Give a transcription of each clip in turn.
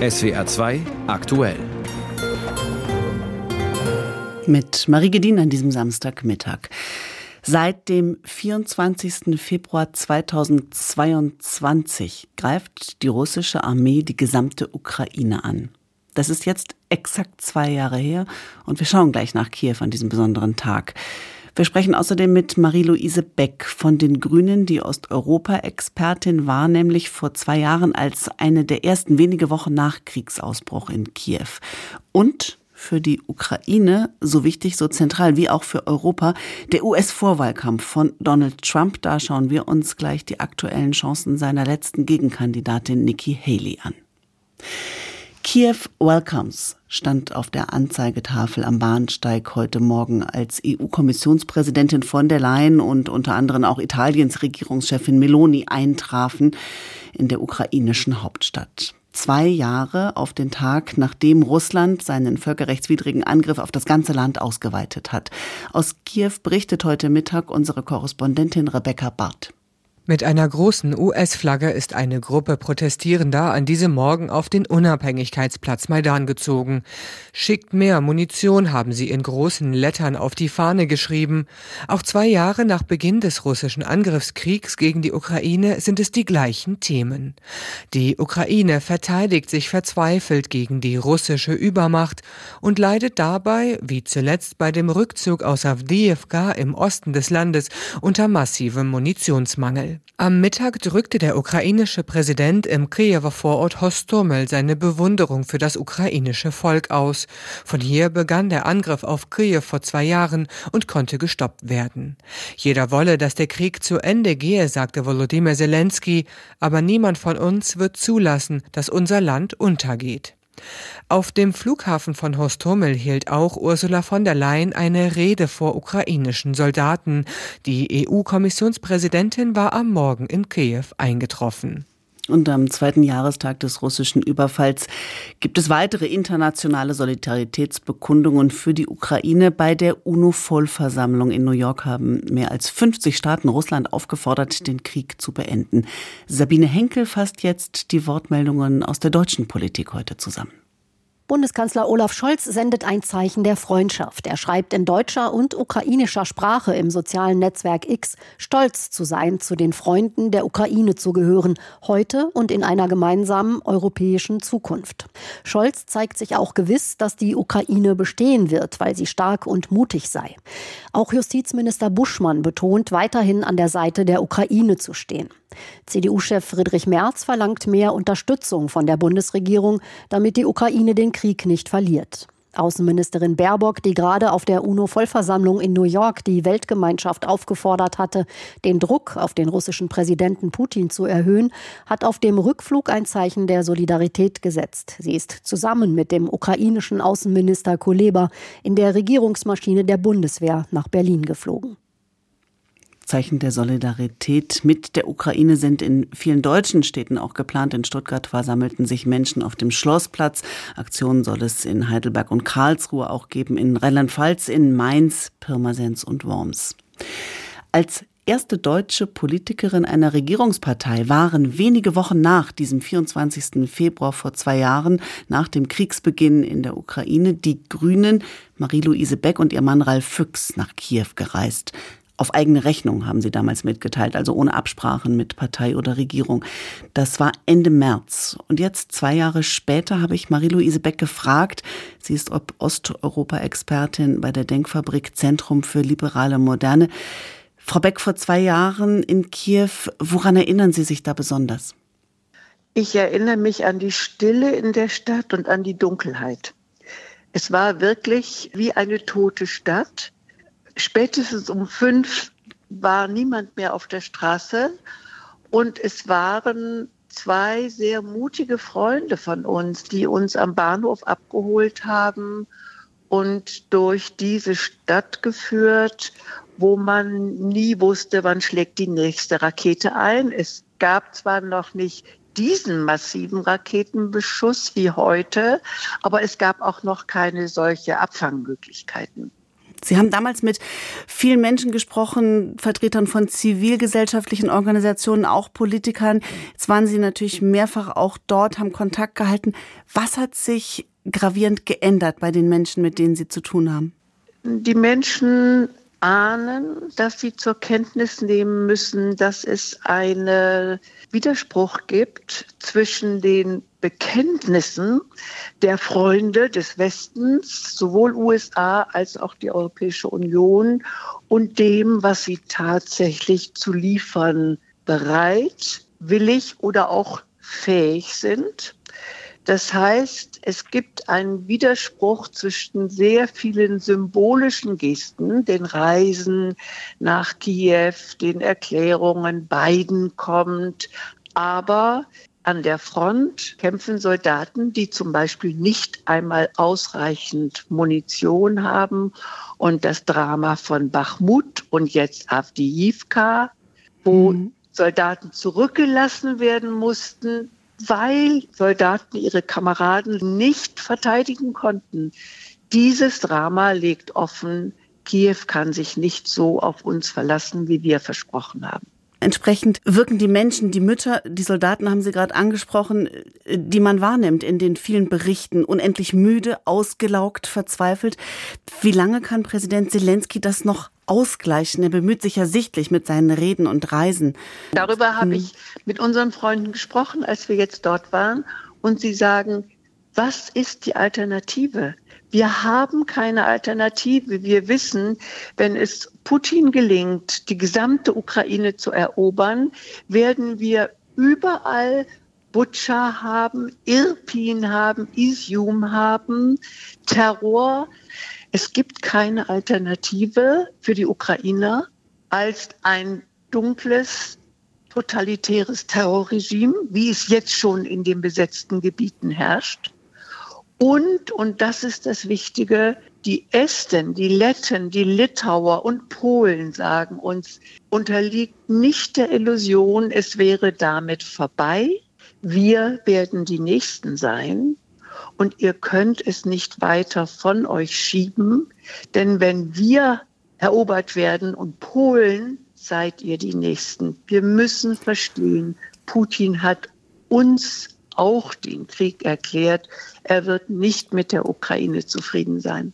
SWR 2 aktuell. Mit Marie Gedin an diesem Samstagmittag. Seit dem 24. Februar 2022 greift die russische Armee die gesamte Ukraine an. Das ist jetzt exakt zwei Jahre her und wir schauen gleich nach Kiew an diesem besonderen Tag. Wir sprechen außerdem mit Marie-Louise Beck von den Grünen, die Osteuropa-Expertin war, nämlich vor zwei Jahren als eine der ersten wenige Wochen nach Kriegsausbruch in Kiew. Und für die Ukraine so wichtig, so zentral wie auch für Europa, der US-Vorwahlkampf von Donald Trump. Da schauen wir uns gleich die aktuellen Chancen seiner letzten Gegenkandidatin Nikki Haley an. Kiew Welcomes stand auf der Anzeigetafel am Bahnsteig heute Morgen, als EU-Kommissionspräsidentin von der Leyen und unter anderem auch Italiens Regierungschefin Meloni eintrafen in der ukrainischen Hauptstadt. Zwei Jahre auf den Tag, nachdem Russland seinen völkerrechtswidrigen Angriff auf das ganze Land ausgeweitet hat. Aus Kiew berichtet heute Mittag unsere Korrespondentin Rebecca Barth. Mit einer großen US-Flagge ist eine Gruppe Protestierender an diesem Morgen auf den Unabhängigkeitsplatz Maidan gezogen. Schickt mehr Munition, haben sie in großen Lettern auf die Fahne geschrieben. Auch zwei Jahre nach Beginn des russischen Angriffskriegs gegen die Ukraine sind es die gleichen Themen. Die Ukraine verteidigt sich verzweifelt gegen die russische Übermacht und leidet dabei, wie zuletzt bei dem Rückzug aus Avdiivka im Osten des Landes, unter massivem Munitionsmangel. Am Mittag drückte der ukrainische Präsident im Kiewer Vorort Hostomel seine Bewunderung für das ukrainische Volk aus. Von hier begann der Angriff auf Kiew vor zwei Jahren und konnte gestoppt werden. Jeder wolle, dass der Krieg zu Ende gehe, sagte Volodymyr Zelensky, aber niemand von uns wird zulassen, dass unser Land untergeht. Auf dem Flughafen von Hostomel hielt auch Ursula von der Leyen eine Rede vor ukrainischen Soldaten. Die EU-Kommissionspräsidentin war am Morgen in Kiew eingetroffen. Und am zweiten Jahrestag des russischen Überfalls gibt es weitere internationale Solidaritätsbekundungen für die Ukraine. Bei der UNO-Vollversammlung in New York haben mehr als 50 Staaten Russland aufgefordert, den Krieg zu beenden. Sabine Henkel fasst jetzt die Wortmeldungen aus der deutschen Politik heute zusammen. Bundeskanzler Olaf Scholz sendet ein Zeichen der Freundschaft. Er schreibt in deutscher und ukrainischer Sprache im sozialen Netzwerk X, stolz zu sein, zu den Freunden der Ukraine zu gehören, heute und in einer gemeinsamen europäischen Zukunft. Scholz zeigt sich auch gewiss, dass die Ukraine bestehen wird, weil sie stark und mutig sei. Auch Justizminister Buschmann betont, weiterhin an der Seite der Ukraine zu stehen. CDU-Chef Friedrich Merz verlangt mehr Unterstützung von der Bundesregierung, damit die Ukraine den Krieg nicht verliert. Außenministerin Baerbock, die gerade auf der UNO-Vollversammlung in New York die Weltgemeinschaft aufgefordert hatte, den Druck auf den russischen Präsidenten Putin zu erhöhen, hat auf dem Rückflug ein Zeichen der Solidarität gesetzt. Sie ist zusammen mit dem ukrainischen Außenminister Kuleba in der Regierungsmaschine der Bundeswehr nach Berlin geflogen. Zeichen der Solidarität mit der Ukraine sind in vielen deutschen Städten auch geplant. In Stuttgart versammelten sich Menschen auf dem Schlossplatz. Aktionen soll es in Heidelberg und Karlsruhe auch geben, in Rheinland-Pfalz, in Mainz, Pirmasens und Worms. Als erste deutsche Politikerin einer Regierungspartei waren wenige Wochen nach diesem 24. Februar vor zwei Jahren, nach dem Kriegsbeginn in der Ukraine, die Grünen Marie-Louise Beck und ihr Mann Ralf Füchs nach Kiew gereist. Auf eigene Rechnung haben sie damals mitgeteilt, also ohne Absprachen mit Partei oder Regierung. Das war Ende März. Und jetzt, zwei Jahre später, habe ich Marie-Louise Beck gefragt. Sie ist Osteuropa-Expertin bei der Denkfabrik Zentrum für liberale Moderne. Frau Beck, vor zwei Jahren in Kiew, woran erinnern Sie sich da besonders? Ich erinnere mich an die Stille in der Stadt und an die Dunkelheit. Es war wirklich wie eine tote Stadt spätestens um fünf war niemand mehr auf der Straße und es waren zwei sehr mutige Freunde von uns, die uns am Bahnhof abgeholt haben und durch diese Stadt geführt, wo man nie wusste, wann schlägt die nächste Rakete ein. Es gab zwar noch nicht diesen massiven Raketenbeschuss wie heute, aber es gab auch noch keine solche Abfangmöglichkeiten. Sie haben damals mit vielen Menschen gesprochen, Vertretern von zivilgesellschaftlichen Organisationen, auch Politikern. Jetzt waren Sie natürlich mehrfach auch dort, haben Kontakt gehalten. Was hat sich gravierend geändert bei den Menschen, mit denen Sie zu tun haben? Die Menschen ahnen, dass sie zur Kenntnis nehmen müssen, dass es einen Widerspruch gibt zwischen den Bekenntnissen der Freunde des Westens, sowohl USA als auch die Europäische Union, und dem, was sie tatsächlich zu liefern bereit, willig oder auch fähig sind. Das heißt, es gibt einen Widerspruch zwischen sehr vielen symbolischen Gesten, den Reisen nach Kiew, den Erklärungen, Biden kommt, aber an der Front kämpfen Soldaten, die zum Beispiel nicht einmal ausreichend Munition haben. Und das Drama von Bachmut und jetzt Avdiivka, wo mhm. Soldaten zurückgelassen werden mussten, weil Soldaten ihre Kameraden nicht verteidigen konnten. Dieses Drama legt offen, Kiew kann sich nicht so auf uns verlassen, wie wir versprochen haben. Entsprechend wirken die Menschen, die Mütter, die Soldaten haben Sie gerade angesprochen, die man wahrnimmt in den vielen Berichten, unendlich müde, ausgelaugt, verzweifelt. Wie lange kann Präsident Zelensky das noch ausgleichen? Er bemüht sich ja sichtlich mit seinen Reden und Reisen. Darüber habe hm. ich mit unseren Freunden gesprochen, als wir jetzt dort waren. Und sie sagen, was ist die Alternative? Wir haben keine Alternative. Wir wissen, wenn es Putin gelingt, die gesamte Ukraine zu erobern, werden wir überall Butscha haben, Irpin haben, Isium haben, Terror. Es gibt keine Alternative für die Ukrainer als ein dunkles, totalitäres Terrorregime, wie es jetzt schon in den besetzten Gebieten herrscht. Und, und das ist das Wichtige, die Esten, die Letten, die Litauer und Polen sagen uns, unterliegt nicht der Illusion, es wäre damit vorbei. Wir werden die Nächsten sein und ihr könnt es nicht weiter von euch schieben, denn wenn wir erobert werden und Polen, seid ihr die Nächsten. Wir müssen verstehen, Putin hat uns auch den Krieg erklärt. Er wird nicht mit der Ukraine zufrieden sein.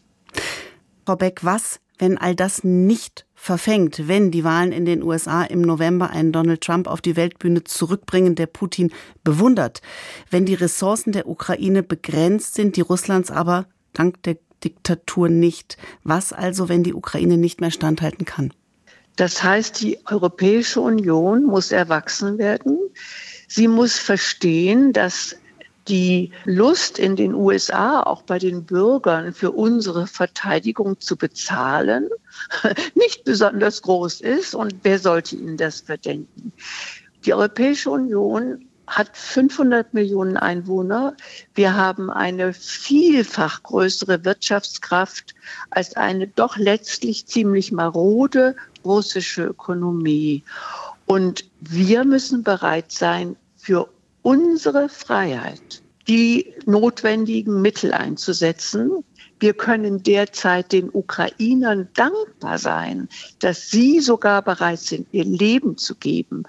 Frau Beck, was, wenn all das nicht verfängt, wenn die Wahlen in den USA im November einen Donald Trump auf die Weltbühne zurückbringen, der Putin bewundert, wenn die Ressourcen der Ukraine begrenzt sind, die Russlands aber dank der Diktatur nicht. Was also, wenn die Ukraine nicht mehr standhalten kann? Das heißt, die Europäische Union muss erwachsen werden. Sie muss verstehen, dass die Lust in den USA, auch bei den Bürgern, für unsere Verteidigung zu bezahlen, nicht besonders groß ist. Und wer sollte ihnen das verdenken? Die Europäische Union hat 500 Millionen Einwohner. Wir haben eine vielfach größere Wirtschaftskraft als eine doch letztlich ziemlich marode russische Ökonomie. Und wir müssen bereit sein, für unsere Freiheit die notwendigen Mittel einzusetzen. Wir können derzeit den Ukrainern dankbar sein, dass sie sogar bereit sind, ihr Leben zu geben.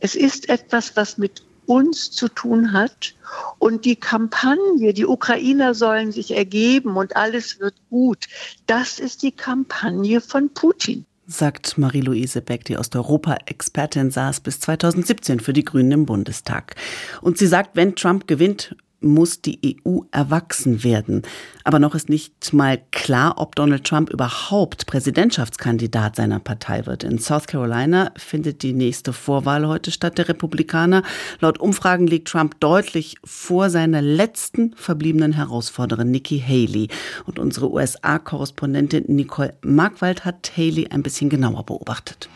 Es ist etwas, was mit uns zu tun hat. Und die Kampagne, die Ukrainer sollen sich ergeben und alles wird gut, das ist die Kampagne von Putin sagt Marie-Louise Beck, die Osteuropa-Expertin saß bis 2017 für die Grünen im Bundestag. Und sie sagt, wenn Trump gewinnt, muss die EU erwachsen werden. Aber noch ist nicht mal klar, ob Donald Trump überhaupt Präsidentschaftskandidat seiner Partei wird. In South Carolina findet die nächste Vorwahl heute statt der Republikaner. Laut Umfragen liegt Trump deutlich vor seiner letzten verbliebenen Herausforderin Nikki Haley. Und unsere USA-Korrespondentin Nicole Markwald hat Haley ein bisschen genauer beobachtet.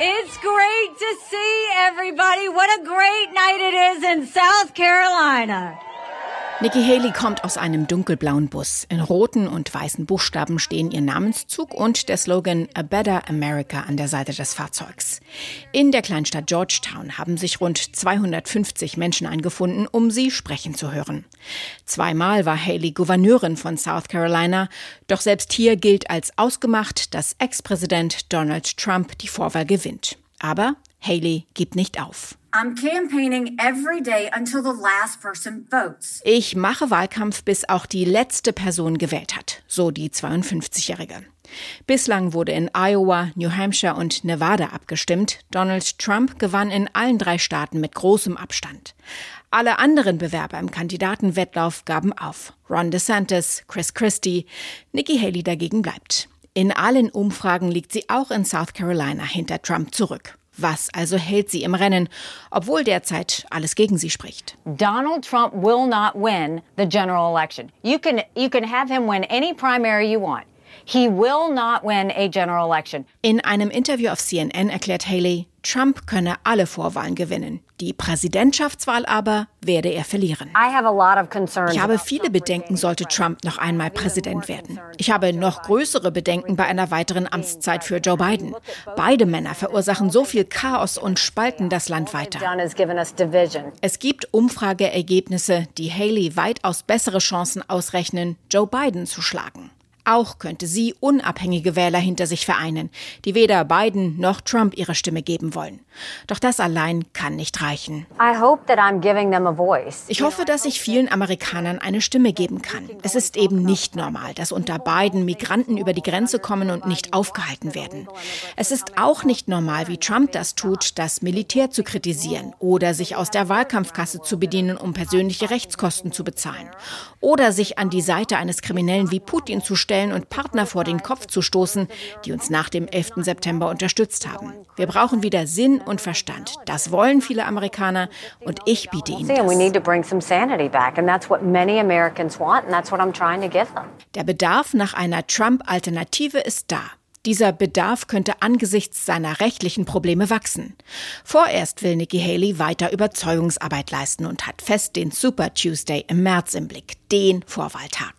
It's great to see everybody. What a great night it is in South Carolina. Nikki Haley kommt aus einem dunkelblauen Bus. In roten und weißen Buchstaben stehen ihr Namenszug und der Slogan A Better America an der Seite des Fahrzeugs. In der Kleinstadt Georgetown haben sich rund 250 Menschen eingefunden, um sie sprechen zu hören. Zweimal war Haley Gouverneurin von South Carolina, doch selbst hier gilt als ausgemacht, dass Ex-Präsident Donald Trump die Vorwahl gewinnt. Aber Haley gibt nicht auf. Ich mache Wahlkampf, bis auch die letzte Person gewählt hat, so die 52-Jährige. Bislang wurde in Iowa, New Hampshire und Nevada abgestimmt. Donald Trump gewann in allen drei Staaten mit großem Abstand. Alle anderen Bewerber im Kandidatenwettlauf gaben auf. Ron DeSantis, Chris Christie, Nikki Haley dagegen bleibt. In allen Umfragen liegt sie auch in South Carolina hinter Trump zurück. Was also hält sie im Rennen, obwohl derzeit alles gegen sie spricht? Donald Trump will not win the general election. You can you can have him win any primary you want. He will not win a general election. In einem Interview auf CNN erklärt Haley, Trump könne alle Vorwahlen gewinnen. Die Präsidentschaftswahl aber werde er verlieren. Ich habe viele Bedenken, sollte Trump noch einmal Präsident werden. Ich habe noch größere Bedenken bei einer weiteren Amtszeit für Joe Biden. Beide Männer verursachen so viel Chaos und spalten das Land weiter. Es gibt Umfrageergebnisse, die Haley weitaus bessere Chancen ausrechnen, Joe Biden zu schlagen. Auch könnte sie unabhängige Wähler hinter sich vereinen, die weder Biden noch Trump ihre Stimme geben wollen. Doch das allein kann nicht reichen. Ich hoffe, dass ich vielen Amerikanern eine Stimme geben kann. Es ist eben nicht normal, dass unter Biden Migranten über die Grenze kommen und nicht aufgehalten werden. Es ist auch nicht normal, wie Trump das tut, das Militär zu kritisieren oder sich aus der Wahlkampfkasse zu bedienen, um persönliche Rechtskosten zu bezahlen. Oder sich an die Seite eines Kriminellen wie Putin zu stellen stellen und Partner vor den Kopf zu stoßen, die uns nach dem 11. September unterstützt haben. Wir brauchen wieder Sinn und Verstand. Das wollen viele Amerikaner und ich biete ihnen das. Der Bedarf nach einer Trump-Alternative ist da. Dieser Bedarf könnte angesichts seiner rechtlichen Probleme wachsen. Vorerst will Nikki Haley weiter Überzeugungsarbeit leisten und hat fest den Super Tuesday im März im Blick, den Vorwahltag.